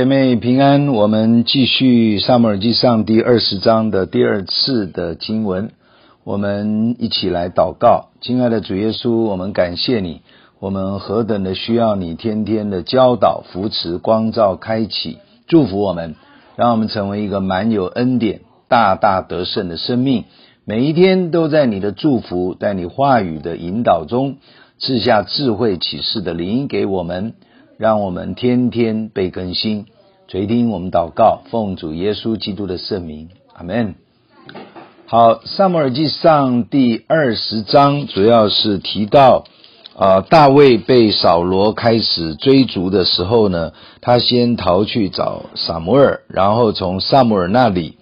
姐妹平安，我们继续撒母耳记上第二十章的第二次的经文，我们一起来祷告。亲爱的主耶稣，我们感谢你，我们何等的需要你天天的教导、扶持、光照、开启、祝福我们，让我们成为一个满有恩典、大大得胜的生命。每一天都在你的祝福、在你话语的引导中，赐下智慧启示的灵给我们。让我们天天被更新，垂听我们祷告，奉主耶稣基督的圣名，阿门。好，撒母耳记上第二十章主要是提到，啊、大卫被扫罗开始追逐的时候呢，他先逃去找撒母耳，然后从撒母耳那里，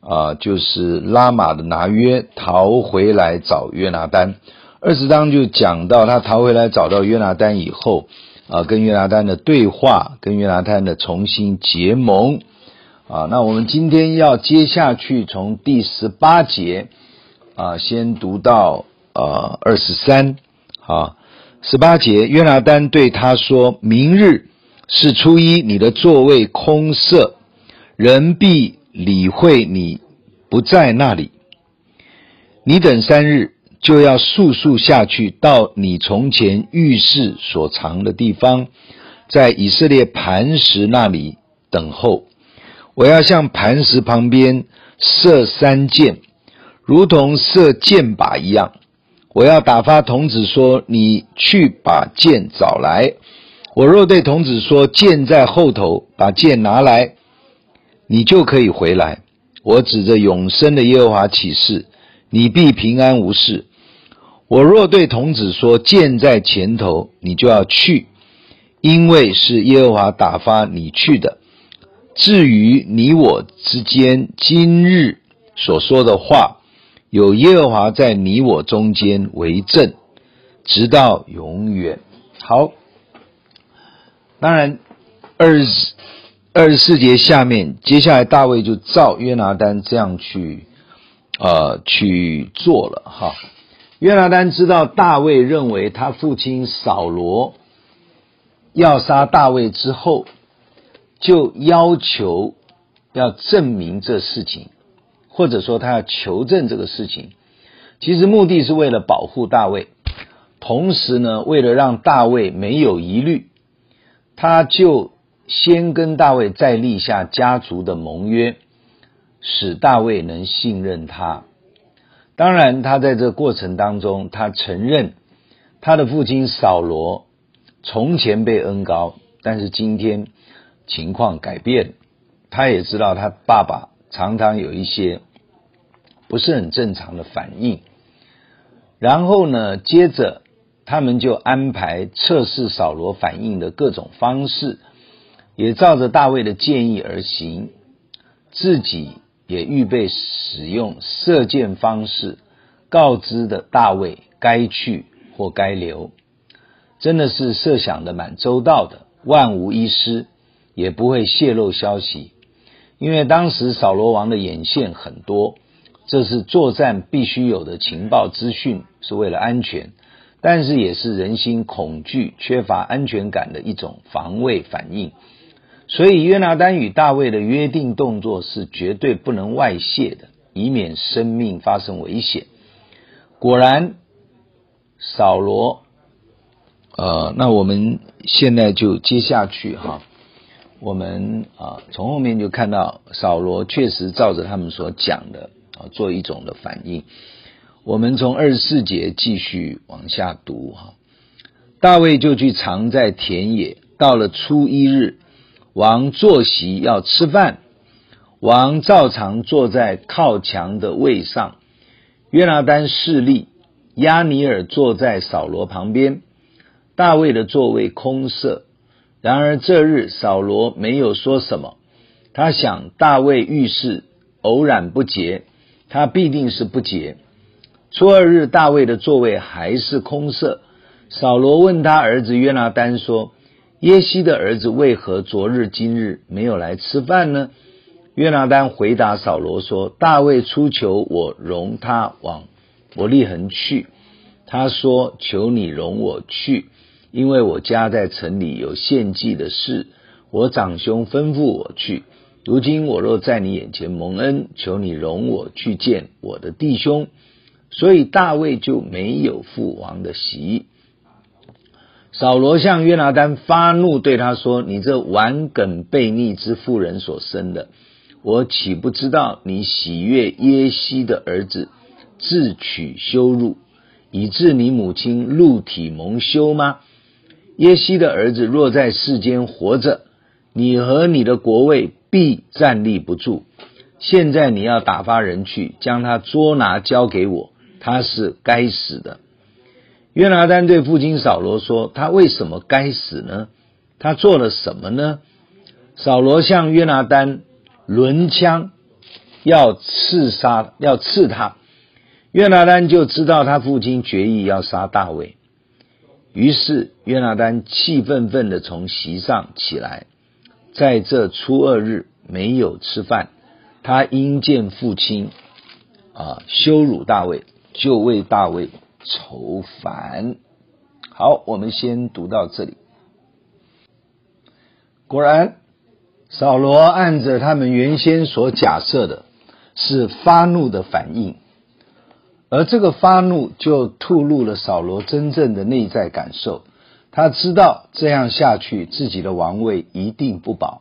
啊、就是拉玛的拿约逃回来找约拿单。二十章就讲到他逃回来找到约拿单以后。啊，跟约拿单的对话，跟约拿单的重新结盟啊。那我们今天要接下去从第十八节啊，先读到呃二十三。啊，十八节，约拿单对他说：“明日是初一，你的座位空设，人必理会你不在那里。你等三日。”就要速速下去，到你从前浴室所藏的地方，在以色列磐石那里等候。我要向磐石旁边射三箭，如同射箭靶一样。我要打发童子说：“你去把箭找来。”我若对童子说：“箭在后头，把箭拿来。”你就可以回来。我指着永生的耶和华起誓，你必平安无事。我若对童子说，箭在前头，你就要去，因为是耶和华打发你去的。至于你我之间今日所说的话，有耶和华在你我中间为证，直到永远。好，当然二十二十四节下面，接下来大卫就照约拿单这样去，呃，去做了哈。约拿单知道大卫认为他父亲扫罗要杀大卫之后，就要求要证明这事情，或者说他要求证这个事情。其实目的是为了保护大卫，同时呢，为了让大卫没有疑虑，他就先跟大卫再立下家族的盟约，使大卫能信任他。当然，他在这过程当中，他承认他的父亲扫罗从前被恩高，但是今天情况改变。他也知道他爸爸常常有一些不是很正常的反应。然后呢，接着他们就安排测试扫罗反应的各种方式，也照着大卫的建议而行，自己。也预备使用射箭方式，告知的大卫该去或该留，真的是设想的蛮周到的，万无一失，也不会泄露消息。因为当时扫罗王的眼线很多，这是作战必须有的情报资讯，是为了安全，但是也是人心恐惧、缺乏安全感的一种防卫反应。所以约拿单与大卫的约定动作是绝对不能外泄的，以免生命发生危险。果然，扫罗，呃，那我们现在就接下去哈，我们啊从后面就看到扫罗确实照着他们所讲的啊做一种的反应。我们从二十四节继续往下读哈，大卫就去藏在田野，到了初一日。王坐席要吃饭，王照常坐在靠墙的位上。约拿单侍立，亚尼尔坐在扫罗旁边。大卫的座位空设。然而这日扫罗没有说什么。他想大卫遇事偶然不洁，他必定是不洁。初二日大卫的座位还是空设。扫罗问他儿子约拿单说。耶西的儿子为何昨日今日没有来吃饭呢？约拿单回答扫罗说：“大卫出求我容他往伯利恒去。他说：求你容我去，因为我家在城里有献祭的事，我长兄吩咐我去。如今我若在你眼前蒙恩，求你容我去见我的弟兄。所以大卫就没有父王的席。扫罗向约拿单发怒，对他说：“你这顽梗悖逆之妇人所生的，我岂不知道你喜悦耶西的儿子，自取羞辱，以致你母亲露体蒙羞吗？耶西的儿子若在世间活着，你和你的国位必站立不住。现在你要打发人去，将他捉拿交给我，他是该死的。”约拿单对父亲扫罗说：“他为什么该死呢？他做了什么呢？”扫罗向约拿单抡枪，要刺杀，要刺他。约拿单就知道他父亲决意要杀大卫，于是约拿单气愤愤地从席上起来，在这初二日没有吃饭。他因见父亲啊羞辱大卫，就为大卫。愁烦。好，我们先读到这里。果然，扫罗按着他们原先所假设的，是发怒的反应，而这个发怒就吐露了扫罗真正的内在感受。他知道这样下去，自己的王位一定不保，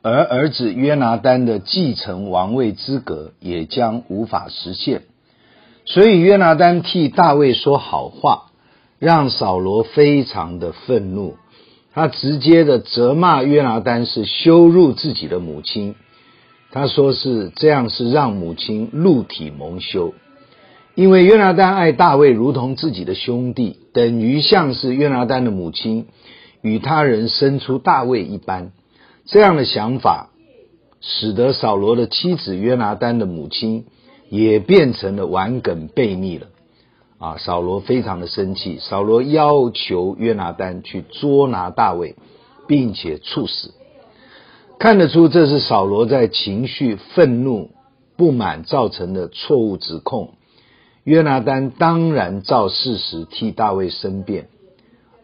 而儿子约拿单的继承王位资格也将无法实现。所以约拿单替大卫说好话，让扫罗非常的愤怒。他直接的责骂约拿单是羞辱自己的母亲。他说是这样是让母亲露体蒙羞，因为约拿单爱大卫如同自己的兄弟，等于像是约拿单的母亲与他人生出大卫一般。这样的想法使得扫罗的妻子约拿单的母亲。也变成了顽梗悖逆了，啊！扫罗非常的生气，扫罗要求约拿单去捉拿大卫，并且处死。看得出这是扫罗在情绪愤怒、不满造成的错误指控。约拿单当然照事实替大卫申辩，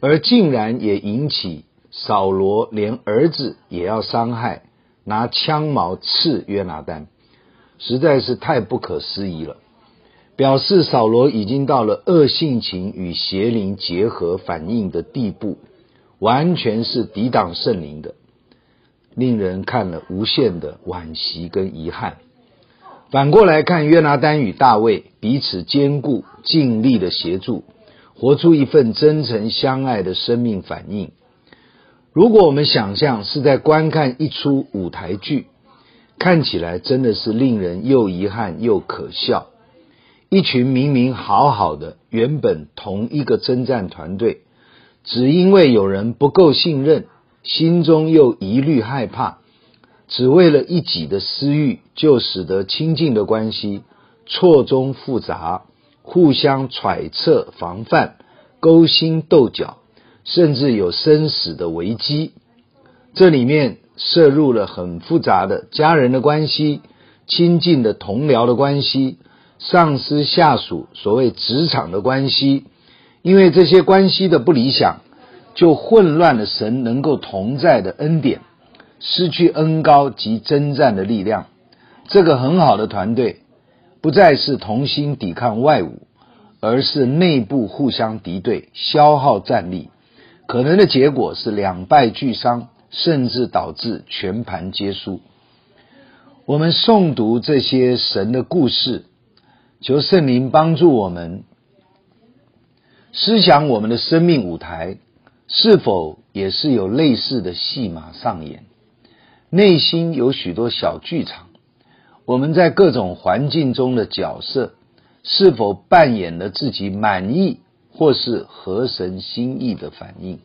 而竟然也引起扫罗连儿子也要伤害，拿枪矛刺约拿单。实在是太不可思议了，表示扫罗已经到了恶性情与邪灵结合反应的地步，完全是抵挡圣灵的，令人看了无限的惋惜跟遗憾。反过来看，约拿单与大卫彼此兼顾，尽力的协助，活出一份真诚相爱的生命反应。如果我们想象是在观看一出舞台剧。看起来真的是令人又遗憾又可笑。一群明明好好的，原本同一个征战团队，只因为有人不够信任，心中又疑虑害怕，只为了一己的私欲，就使得亲近的关系错综复杂，互相揣测、防范、勾心斗角，甚至有生死的危机。这里面。摄入了很复杂的家人的关系、亲近的同僚的关系、上司下属、所谓职场的关系，因为这些关系的不理想，就混乱了神能够同在的恩典，失去恩高及征战的力量。这个很好的团队，不再是同心抵抗外侮，而是内部互相敌对，消耗战力，可能的结果是两败俱伤。甚至导致全盘皆输。我们诵读这些神的故事，求圣灵帮助我们思想我们的生命舞台，是否也是有类似的戏码上演？内心有许多小剧场，我们在各种环境中的角色，是否扮演了自己满意或是合神心意的反应？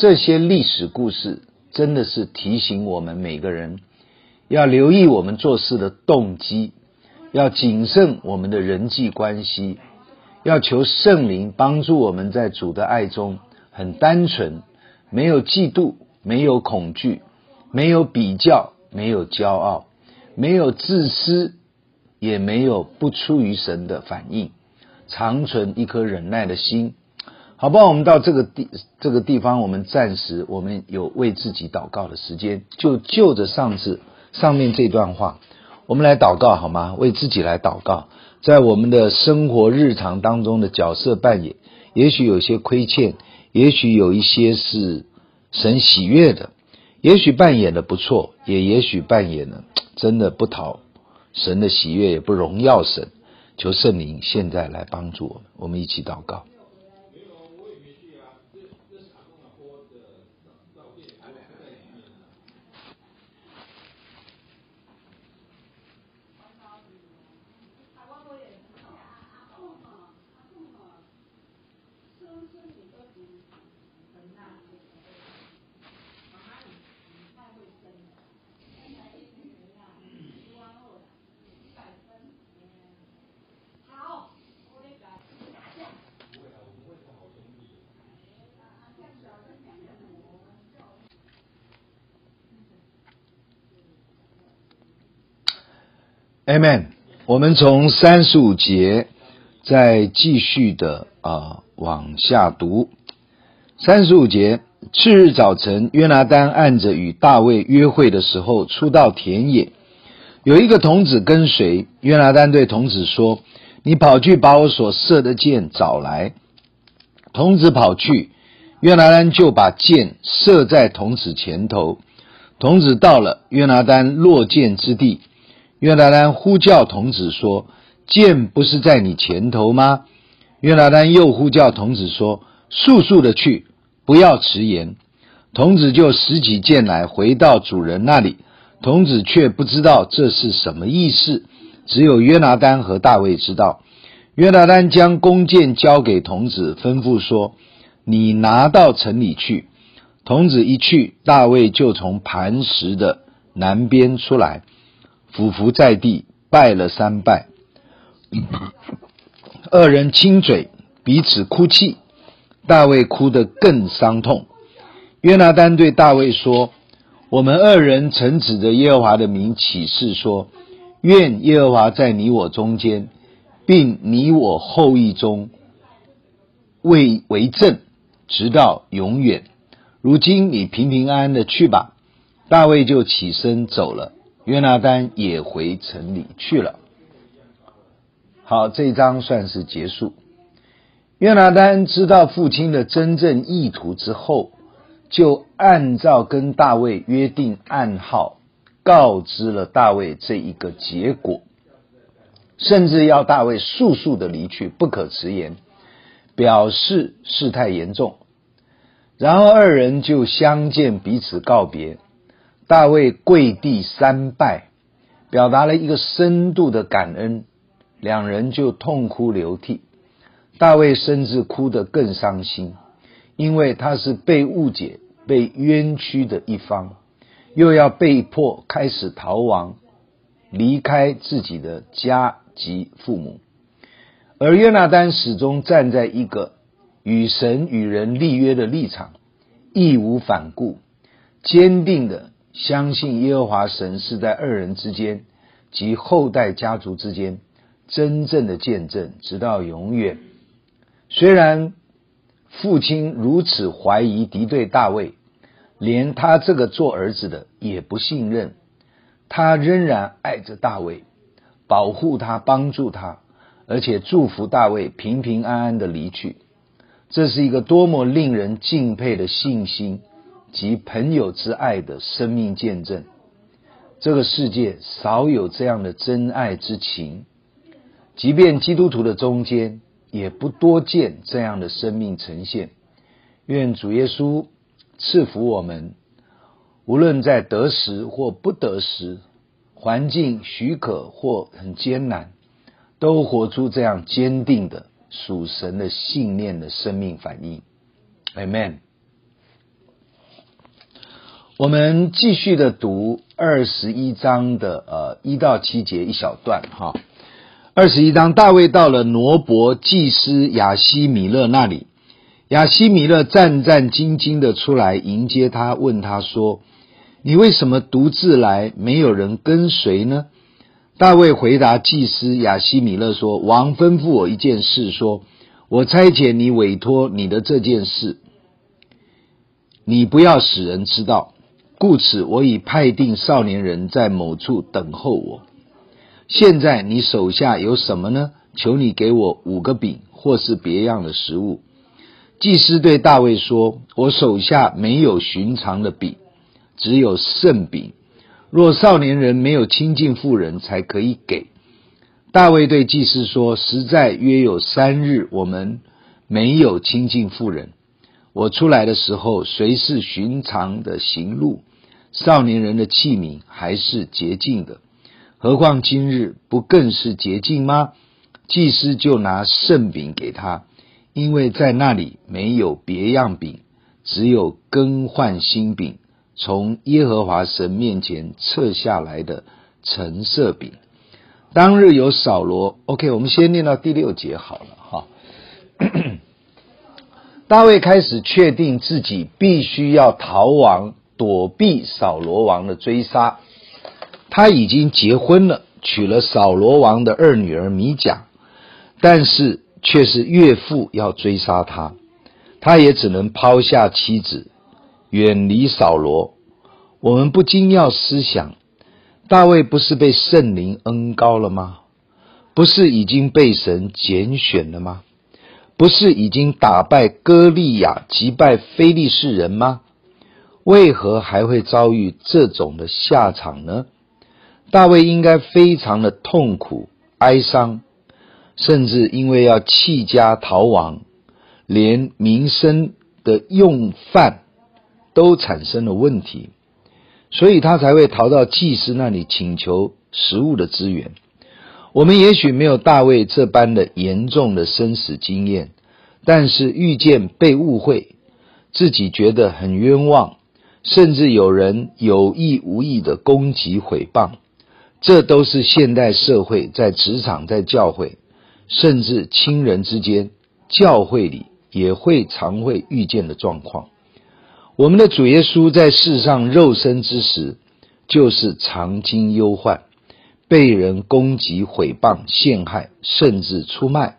这些历史故事真的是提醒我们每个人要留意我们做事的动机，要谨慎我们的人际关系，要求圣灵帮助我们在主的爱中很单纯，没有嫉妒，没有恐惧，没有比较，没有骄傲，没有自私，也没有不出于神的反应，常存一颗忍耐的心。好不好？我们到这个地这个地方，我们暂时我们有为自己祷告的时间，就就着上次上面这段话，我们来祷告好吗？为自己来祷告，在我们的生活日常当中的角色扮演，也许有些亏欠，也许有一些是神喜悦的，也许扮演的不错，也也许扮演的真的不讨神的喜悦，也不荣耀神。求圣灵现在来帮助我们，我们一起祷告。Amen。我们从三十五节再继续的啊、往下读。三十五节，次日早晨，约拿单按着与大卫约会的时候，出到田野，有一个童子跟随。约拿单对童子说：“你跑去把我所射的箭找来。”童子跑去，约拿单就把箭射在童子前头。童子到了约拿单落箭之地。约拿单呼叫童子说：“箭不是在你前头吗？”约拿单又呼叫童子说：“速速的去，不要迟延。”童子就拾起箭来，回到主人那里。童子却不知道这是什么意思，只有约拿单和大卫知道。约拿单将弓箭交给童子，吩咐说：“你拿到城里去。”童子一去，大卫就从磐石的南边出来。俯伏在地，拜了三拜。二人亲嘴，彼此哭泣。大卫哭得更伤痛。约拿单对大卫说：“我们二人曾指着耶和华的名起誓说，愿耶和华在你我中间，并你我后裔中为为证，直到永远。如今你平平安安的去吧。”大卫就起身走了。约拿单也回城里去了。好，这一章算是结束。约拿单知道父亲的真正意图之后，就按照跟大卫约定暗号，告知了大卫这一个结果，甚至要大卫速速的离去，不可迟延，表示事态严重。然后二人就相见，彼此告别。大卫跪地三拜，表达了一个深度的感恩，两人就痛哭流涕。大卫甚至哭得更伤心，因为他是被误解、被冤屈的一方，又要被迫开始逃亡，离开自己的家及父母。而约拿单始终站在一个与神与人立约的立场，义无反顾，坚定的。相信耶和华神是在二人之间及后代家族之间真正的见证，直到永远。虽然父亲如此怀疑敌对大卫，连他这个做儿子的也不信任，他仍然爱着大卫，保护他，帮助他，而且祝福大卫平平安安的离去。这是一个多么令人敬佩的信心！及朋友之爱的生命见证，这个世界少有这样的真爱之情，即便基督徒的中间也不多见这样的生命呈现。愿主耶稣赐福我们，无论在得时或不得时，环境许可或很艰难，都活出这样坚定的属神的信念的生命反应。Amen。我们继续的读二十一章的呃一到七节一小段哈。二十一章，大卫到了挪伯祭司亚西米勒那里，亚西米勒战战兢兢的出来迎接他，问他说：“你为什么独自来，没有人跟随呢？”大卫回答祭司亚西米勒说：“王吩咐我一件事说，说我差遣你委托你的这件事，你不要使人知道。故此，我已派定少年人在某处等候我。现在你手下有什么呢？求你给我五个饼，或是别样的食物。祭司对大卫说：“我手下没有寻常的饼，只有圣饼。若少年人没有亲近妇人，才可以给。”大卫对祭司说：“实在约有三日，我们没有亲近妇人。我出来的时候，虽是寻常的行路。”少年人的器皿还是洁净的，何况今日不更是洁净吗？祭司就拿圣饼给他，因为在那里没有别样饼，只有更换新饼，从耶和华神面前撤下来的橙色饼。当日有扫罗，OK，我们先念到第六节好了哈。大卫开始确定自己必须要逃亡。躲避扫罗王的追杀，他已经结婚了，娶了扫罗王的二女儿米甲，但是却是岳父要追杀他，他也只能抛下妻子，远离扫罗。我们不禁要思想：大卫不是被圣灵恩膏了吗？不是已经被神拣选了吗？不是已经打败歌利亚，击败非利士人吗？为何还会遭遇这种的下场呢？大卫应该非常的痛苦、哀伤，甚至因为要弃家逃亡，连民生的用饭都产生了问题，所以他才会逃到祭司那里请求食物的资源。我们也许没有大卫这般的严重的生死经验，但是遇见被误会，自己觉得很冤枉。甚至有人有意无意的攻击毁谤，这都是现代社会在职场、在教会，甚至亲人之间、教会里也会常会遇见的状况。我们的主耶稣在世上肉身之时，就是常经忧患，被人攻击、毁谤、陷害，甚至出卖，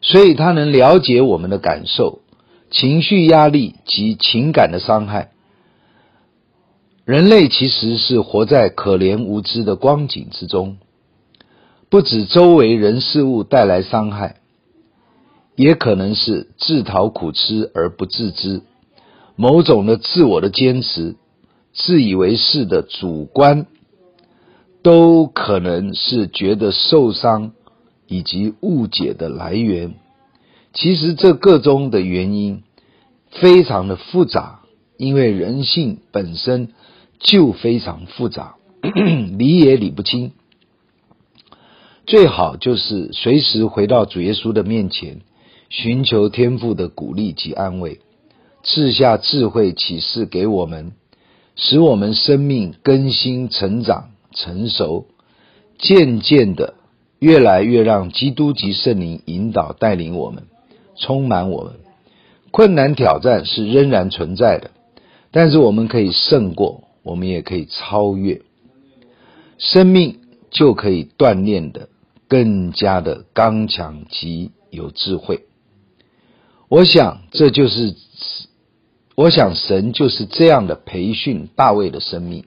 所以他能了解我们的感受、情绪压力及情感的伤害。人类其实是活在可怜无知的光景之中，不止周围人事物带来伤害，也可能是自讨苦吃而不自知，某种的自我的坚持、自以为是的主观，都可能是觉得受伤以及误解的来源。其实这个中的原因非常的复杂，因为人性本身。就非常复杂，理也理不清。最好就是随时回到主耶稣的面前，寻求天父的鼓励及安慰，赐下智慧启示给我们，使我们生命更新、成长、成熟，渐渐的越来越让基督及圣灵引导带领我们，充满我们。困难挑战是仍然存在的，但是我们可以胜过。我们也可以超越，生命就可以锻炼的更加的刚强及有智慧。我想这就是，我想神就是这样的培训大卫的生命，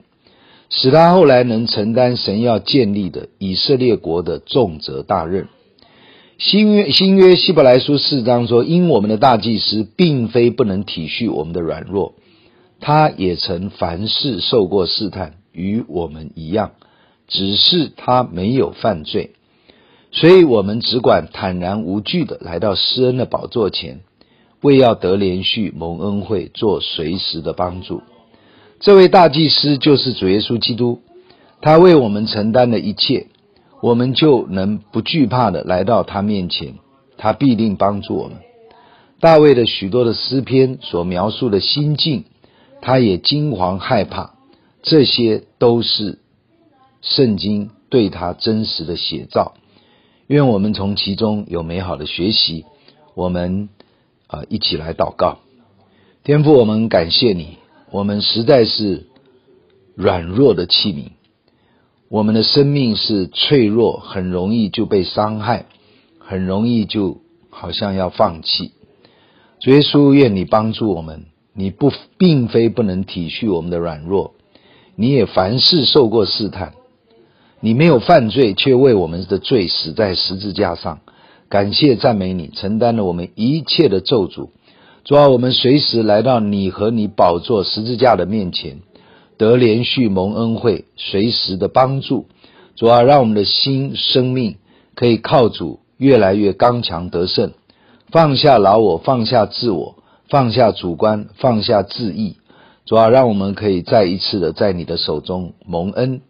使他后来能承担神要建立的以色列国的重责大任。新约新约希伯来书四章说：“因我们的大祭司并非不能体恤我们的软弱。”他也曾凡事受过试探，与我们一样，只是他没有犯罪，所以我们只管坦然无惧的来到施恩的宝座前，为要得连续蒙恩惠，做随时的帮助。这位大祭司就是主耶稣基督，他为我们承担了一切，我们就能不惧怕的来到他面前，他必定帮助我们。大卫的许多的诗篇所描述的心境。他也惊惶害怕，这些都是圣经对他真实的写照。愿我们从其中有美好的学习。我们啊，一起来祷告。天父，我们感谢你。我们实在是软弱的器皿，我们的生命是脆弱，很容易就被伤害，很容易就好像要放弃。主耶稣，愿你帮助我们。你不并非不能体恤我们的软弱，你也凡事受过试探。你没有犯罪，却为我们的罪死在十字架上。感谢赞美你，承担了我们一切的咒诅。主啊，我们随时来到你和你宝座十字架的面前，得连续蒙恩惠，随时的帮助。主啊，让我们的心生命可以靠主越来越刚强得胜，放下老我，放下自我，放下主观，放下自意。主啊，让我们可以再一次的在你的手中蒙恩。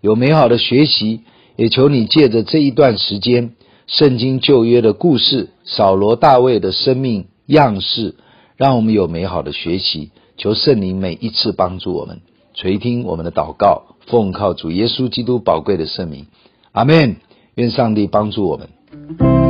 有美好的学习，也求你借着这一段时间，圣经旧约的故事，扫罗大卫的生命样式，让我们有美好的学习。求圣灵每一次帮助我们，垂听我们的祷告，奉靠主耶稣基督宝贵的圣名，阿门。愿上帝帮助我们。